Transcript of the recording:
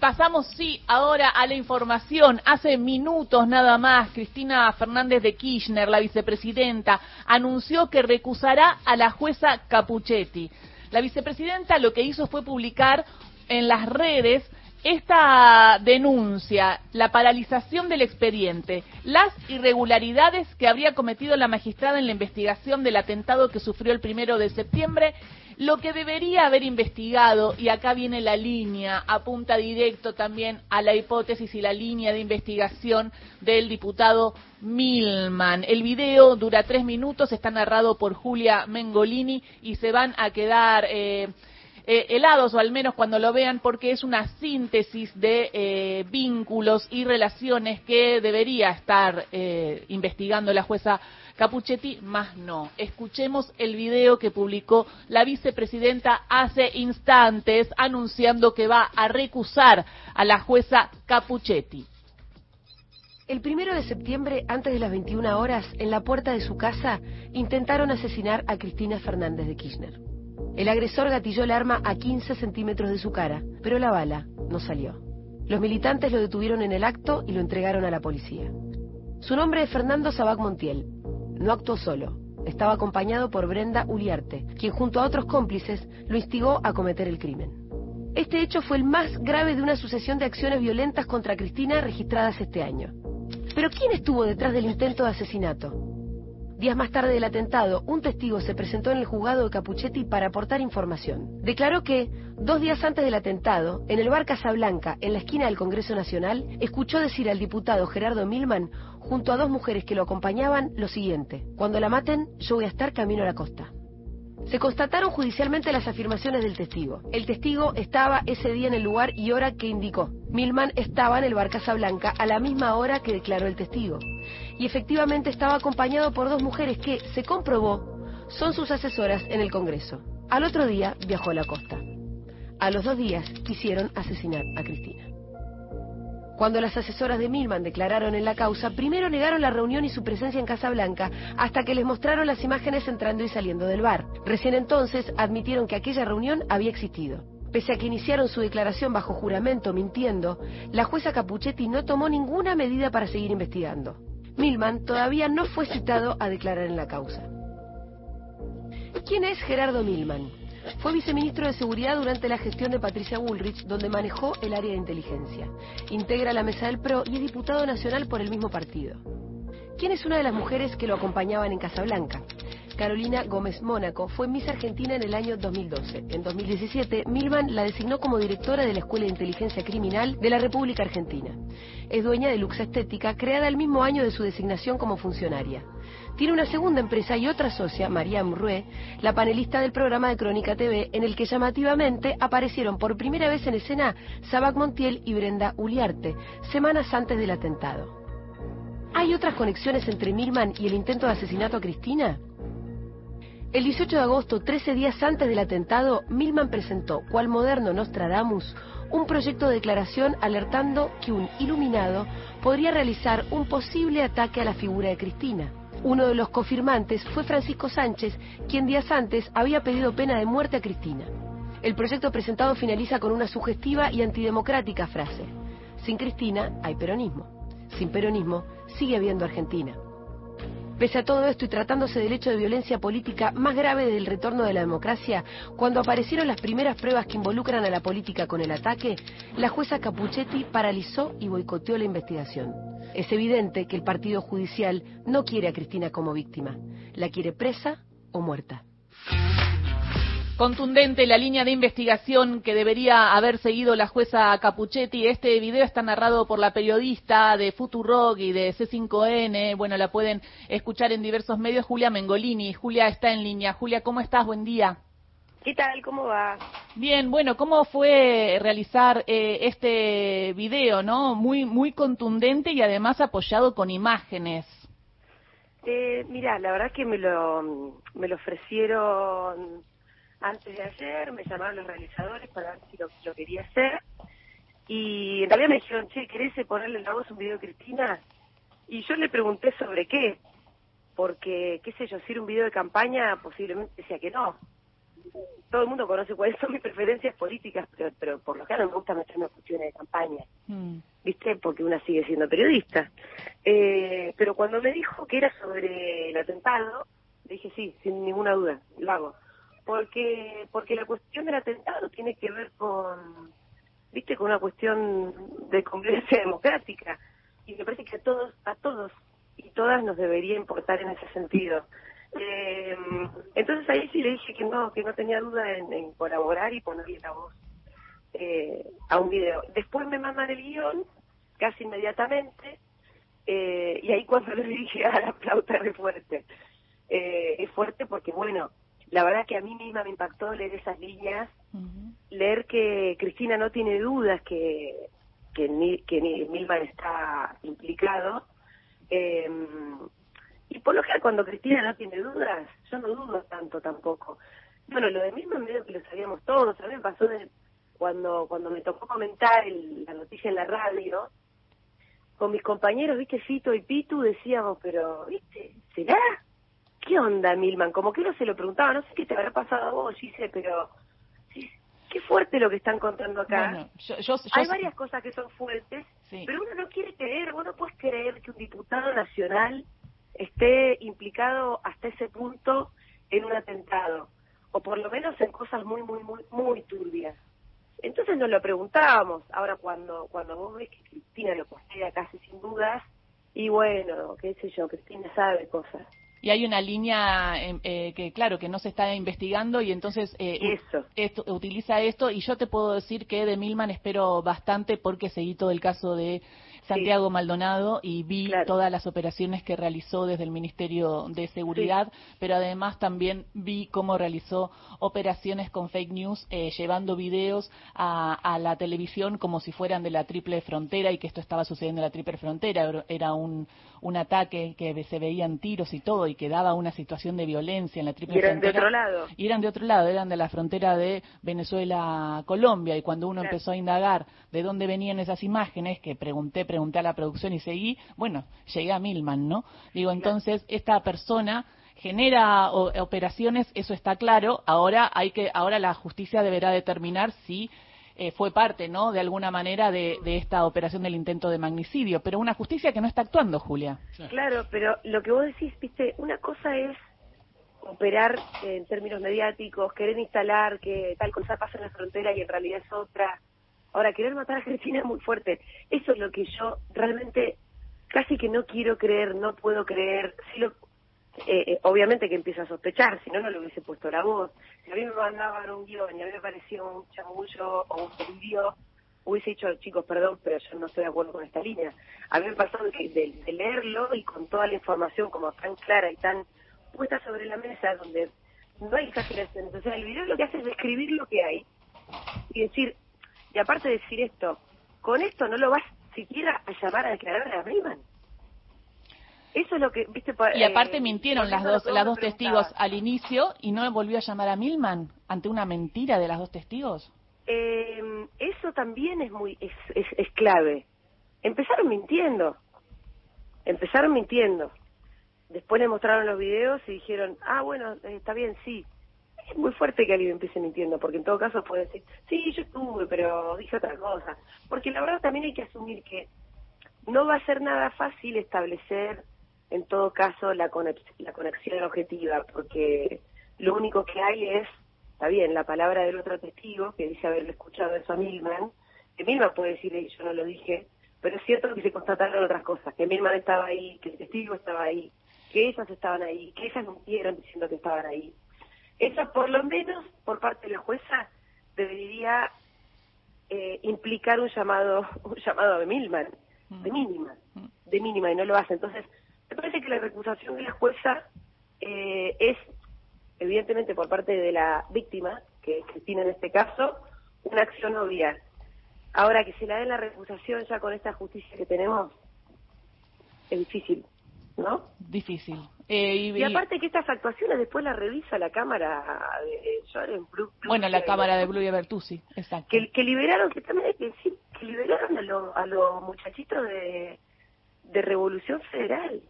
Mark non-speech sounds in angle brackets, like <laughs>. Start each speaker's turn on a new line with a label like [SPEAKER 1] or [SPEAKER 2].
[SPEAKER 1] Pasamos, sí, ahora a la información. Hace minutos nada más, Cristina Fernández de Kirchner, la vicepresidenta, anunció que recusará a la jueza Capuchetti. La vicepresidenta lo que hizo fue publicar en las redes esta denuncia, la paralización del expediente, las irregularidades que habría cometido la magistrada en la investigación del atentado que sufrió el primero de septiembre lo que debería haber investigado, y acá viene la línea, apunta directo también a la hipótesis y la línea de investigación del diputado Milman. El video dura tres minutos, está narrado por Julia Mengolini y se van a quedar eh, eh, helados, o al menos cuando lo vean, porque es una síntesis de eh, vínculos y relaciones que debería estar investigando la jueza Capuchetti, más no. Escuchemos el video que publicó la vicepresidenta hace instantes anunciando que va a recusar a la jueza Capuchetti.
[SPEAKER 2] El primero de septiembre, antes de las 21 horas, en la puerta de su casa, intentaron asesinar a Cristina Fernández de Kirchner. El agresor gatilló el arma a 15 centímetros de su cara, pero la bala no salió. Los militantes lo detuvieron en el acto y lo entregaron a la policía. Su nombre es Fernando Sabac Montiel, no actuó solo. Estaba acompañado por Brenda Uliarte, quien junto a otros cómplices lo instigó a cometer el crimen. Este hecho fue el más grave de una sucesión de acciones violentas contra Cristina registradas este año. Pero ¿quién estuvo detrás del intento de asesinato? Días más tarde del atentado, un testigo se presentó en el juzgado de Capuchetti para aportar información. Declaró que, dos días antes del atentado, en el bar Casablanca, en la esquina del Congreso Nacional, escuchó decir al diputado Gerardo Milman, junto a dos mujeres que lo acompañaban, lo siguiente, cuando la maten, yo voy a estar camino a la costa. Se constataron judicialmente las afirmaciones del testigo. El testigo estaba ese día en el lugar y hora que indicó. Milman estaba en el bar Casablanca a la misma hora que declaró el testigo. Y efectivamente estaba acompañado por dos mujeres que, se comprobó, son sus asesoras en el Congreso. Al otro día viajó a la costa. A los dos días quisieron asesinar a Cristina. Cuando las asesoras de Milman declararon en la causa, primero negaron la reunión y su presencia en Casa Blanca, hasta que les mostraron las imágenes entrando y saliendo del bar. Recién entonces admitieron que aquella reunión había existido. Pese a que iniciaron su declaración bajo juramento mintiendo, la jueza Capuchetti no tomó ninguna medida para seguir investigando. Milman todavía no fue citado a declarar en la causa. ¿Quién es Gerardo Milman? Fue viceministro de Seguridad durante la gestión de Patricia Bullrich, donde manejó el área de inteligencia. Integra la mesa del PRO y es diputado nacional por el mismo partido. ¿Quién es una de las mujeres que lo acompañaban en Casablanca? Carolina Gómez Mónaco fue Miss Argentina en el año 2012. En 2017, Milman la designó como directora de la Escuela de Inteligencia Criminal de la República Argentina. Es dueña de Luxa Estética, creada el mismo año de su designación como funcionaria. Tiene una segunda empresa y otra socia, María Rue, la panelista del programa de Crónica TV, en el que llamativamente aparecieron por primera vez en escena Sabac Montiel y Brenda Uliarte, semanas antes del atentado. ¿Hay otras conexiones entre Milman y el intento de asesinato a Cristina? El 18 de agosto, 13 días antes del atentado, Milman presentó, cual moderno Nostradamus, un proyecto de declaración alertando que un iluminado podría realizar un posible ataque a la figura de Cristina. Uno de los confirmantes fue Francisco Sánchez, quien días antes había pedido pena de muerte a Cristina. El proyecto presentado finaliza con una sugestiva y antidemocrática frase. Sin Cristina hay peronismo. Sin peronismo sigue habiendo Argentina. Pese a todo esto y tratándose del hecho de violencia política más grave del retorno de la democracia, cuando aparecieron las primeras pruebas que involucran a la política con el ataque, la jueza Capuchetti paralizó y boicoteó la investigación. Es evidente que el Partido Judicial no quiere a Cristina como víctima, la quiere presa o muerta.
[SPEAKER 1] Contundente la línea de investigación que debería haber seguido la jueza Capuchetti. Este video está narrado por la periodista de Futurock y de C5N. Bueno, la pueden escuchar en diversos medios. Julia Mengolini. Julia está en línea. Julia, ¿cómo estás? Buen día.
[SPEAKER 3] ¿Qué tal? ¿Cómo va?
[SPEAKER 1] Bien, bueno, ¿cómo fue realizar eh, este video, no? Muy, muy contundente y además apoyado con imágenes.
[SPEAKER 3] Eh, mira, la verdad que me lo, me lo ofrecieron antes de ayer, me llamaron los realizadores para ver si lo, lo quería hacer. Y en realidad me dijeron, che, ¿querés ponerle en la voz un video a Cristina? Y yo le pregunté sobre qué, porque, qué sé yo, si era un video de campaña, posiblemente decía que no todo el mundo conoce cuáles son mis preferencias políticas, pero, pero por lo general no me gusta meterme en cuestiones de campaña,
[SPEAKER 1] Mm.
[SPEAKER 3] ¿viste? Porque una sigue siendo periodista. Eh, pero cuando me dijo que era sobre el atentado, le dije sí, sin ninguna duda, lo hago. Porque, porque la cuestión del atentado tiene que ver con, ¿viste? Con una cuestión de convivencia democrática. Y me parece que a todos, a todos y todas nos debería importar en ese sentido. Eh, entonces ahí sí le dije que no, que no tenía duda en, colaborar y ponerle la voz eh, a un video. Después me mandan el guion, casi inmediatamente, eh, y ahí cuando le dije a la flauta es fuerte. Eh, es fuerte porque, bueno, la verdad que a mí misma me impactó leer esas líneas, leer que Cristina no tiene dudas que, que, Ni- que Ni- Milman está implicado. Eh, y por lo general cuando Cristina no tiene dudas, yo no dudo tanto tampoco. Bueno, lo de Milman medio que lo sabíamos todos, a mí me pasó de cuando cuando me tocó comentar el- la noticia en la radio, con mis compañeros, viste, Fito y Pitu, decíamos, pero, viste, ¿será? ¿Qué onda, Milman? Como que uno se lo preguntaba, no sé qué te habrá pasado a vos, Gise, pero sí, qué fuerte lo que están contando acá.
[SPEAKER 1] Bueno, yo, yo- yo-
[SPEAKER 3] Hay varias cosas que son fuertes,
[SPEAKER 1] Sí.
[SPEAKER 3] pero uno no quiere creer, vos no puedes creer que un diputado nacional esté implicado hasta ese punto en un atentado, o por lo menos en cosas muy, muy, muy, muy turbias. Entonces nos lo preguntábamos. Ahora, cuando cuando vos ves que Cristina lo postea casi sin dudas, y bueno, qué sé yo, Cristina sabe cosas.
[SPEAKER 1] Y hay una línea eh, eh, que, claro, que no se está investigando y entonces eh,
[SPEAKER 3] eso.
[SPEAKER 1] esto- utiliza esto. Y yo te puedo decir que de Milman espero bastante porque seguí todo el caso de Santiago Maldonado y vi
[SPEAKER 3] Claro.
[SPEAKER 1] todas las operaciones que realizó desde el Ministerio de Seguridad, pero además también vi cómo realizó operaciones con fake news, eh, llevando videos a, a la televisión como si fueran de la triple frontera y que esto estaba sucediendo en la triple frontera. Era un, un ataque que se veían tiros y todo y que daba una situación de violencia en la triple
[SPEAKER 3] Y eran de otro lado.
[SPEAKER 1] Y eran de otro lado, eran de la frontera de Venezuela-Colombia. Y cuando uno
[SPEAKER 3] Claro.
[SPEAKER 1] empezó a indagar de dónde venían esas imágenes, que pregunté, pregunté a la producción y seguí, bueno, llegué a Milman, ¿no? Digo, entonces, esta persona genera o- operaciones, eso está claro. Ahora hay que, ahora la justicia deberá determinar si eh, fue parte, ¿no? De alguna manera de, de esta operación del intento de magnicidio, pero una justicia que no está actuando, Julia.
[SPEAKER 3] Claro, pero lo que vos decís, viste, una cosa es operar en términos mediáticos, querer instalar que tal cosa pasa en la frontera y en realidad es otra. Ahora, querer matar a Cristina es muy fuerte. Eso es lo que yo realmente casi que no quiero creer, no puedo creer. Sí lo, eh, eh, obviamente que empiezo a sospechar, si no, no le hubiese puesto la voz. Si a mí me mandaban un guion y a mí me parecía un chamullo o un delirio, hubiese dicho, chicos, perdón, pero yo no estoy de acuerdo con esta línea. A mí me pasó de, de, leerlo y con toda la información como tan clara y tan puesta sobre la mesa, donde no hay exageraciones. O sea, el video lo que hace es describir lo que hay y decir, y aparte de decir esto, con esto no lo vas siquiera a llamar a declarar a Rayman. Eso es lo que, viste,
[SPEAKER 1] Y aparte
[SPEAKER 3] eh,
[SPEAKER 1] mintieron las dos, las dos testigos al inicio y no volvió a llamar a Milman ante una mentira de las dos testigos.
[SPEAKER 3] Eh, eso también es muy es, es, es clave. Empezaron mintiendo. Empezaron mintiendo. Después le mostraron los videos y dijeron, ah, bueno, eh, está bien, sí. Es muy fuerte que alguien empiece mintiendo, porque en todo caso puede decir, sí, yo estuve, pero dije otra cosa. Porque la verdad también hay que asumir que no va a ser nada fácil establecer, en todo caso, la, conex- la conexión objetiva, porque lo único que hay es, está bien, la palabra del otro testigo, que dice haberle escuchado eso a Milman, que Milman puede decir, "Ey, yo no lo dije, pero es cierto que se constataron otras cosas, que Milman estaba ahí, que el testigo estaba ahí, que ellas estaban ahí, que ellas mintieron diciendo que estaban ahí. Eso, por lo menos, por parte de la jueza, debería eh, implicar un llamado <laughs> un llamado de Milman, de mínima, de mínima, y no lo hace. Entonces, me parece que la recusación de la jueza eh, es, evidentemente, por parte de la víctima, que es Cristina en este caso, una acción obvia. Ahora, que se la den la recusación ya con esta justicia que tenemos, es difícil, ¿no?
[SPEAKER 1] Difícil. Eh, y,
[SPEAKER 3] Y aparte que estas actuaciones después las revisa la cámara de Joren Blue, Blue-
[SPEAKER 1] bueno, la
[SPEAKER 3] eh,
[SPEAKER 1] cámara de Blue y Bertuzzi, exacto.
[SPEAKER 3] que, que liberaron, que también hay que decir, que liberaron a, los a los muchachitos de, de Revolución Federal.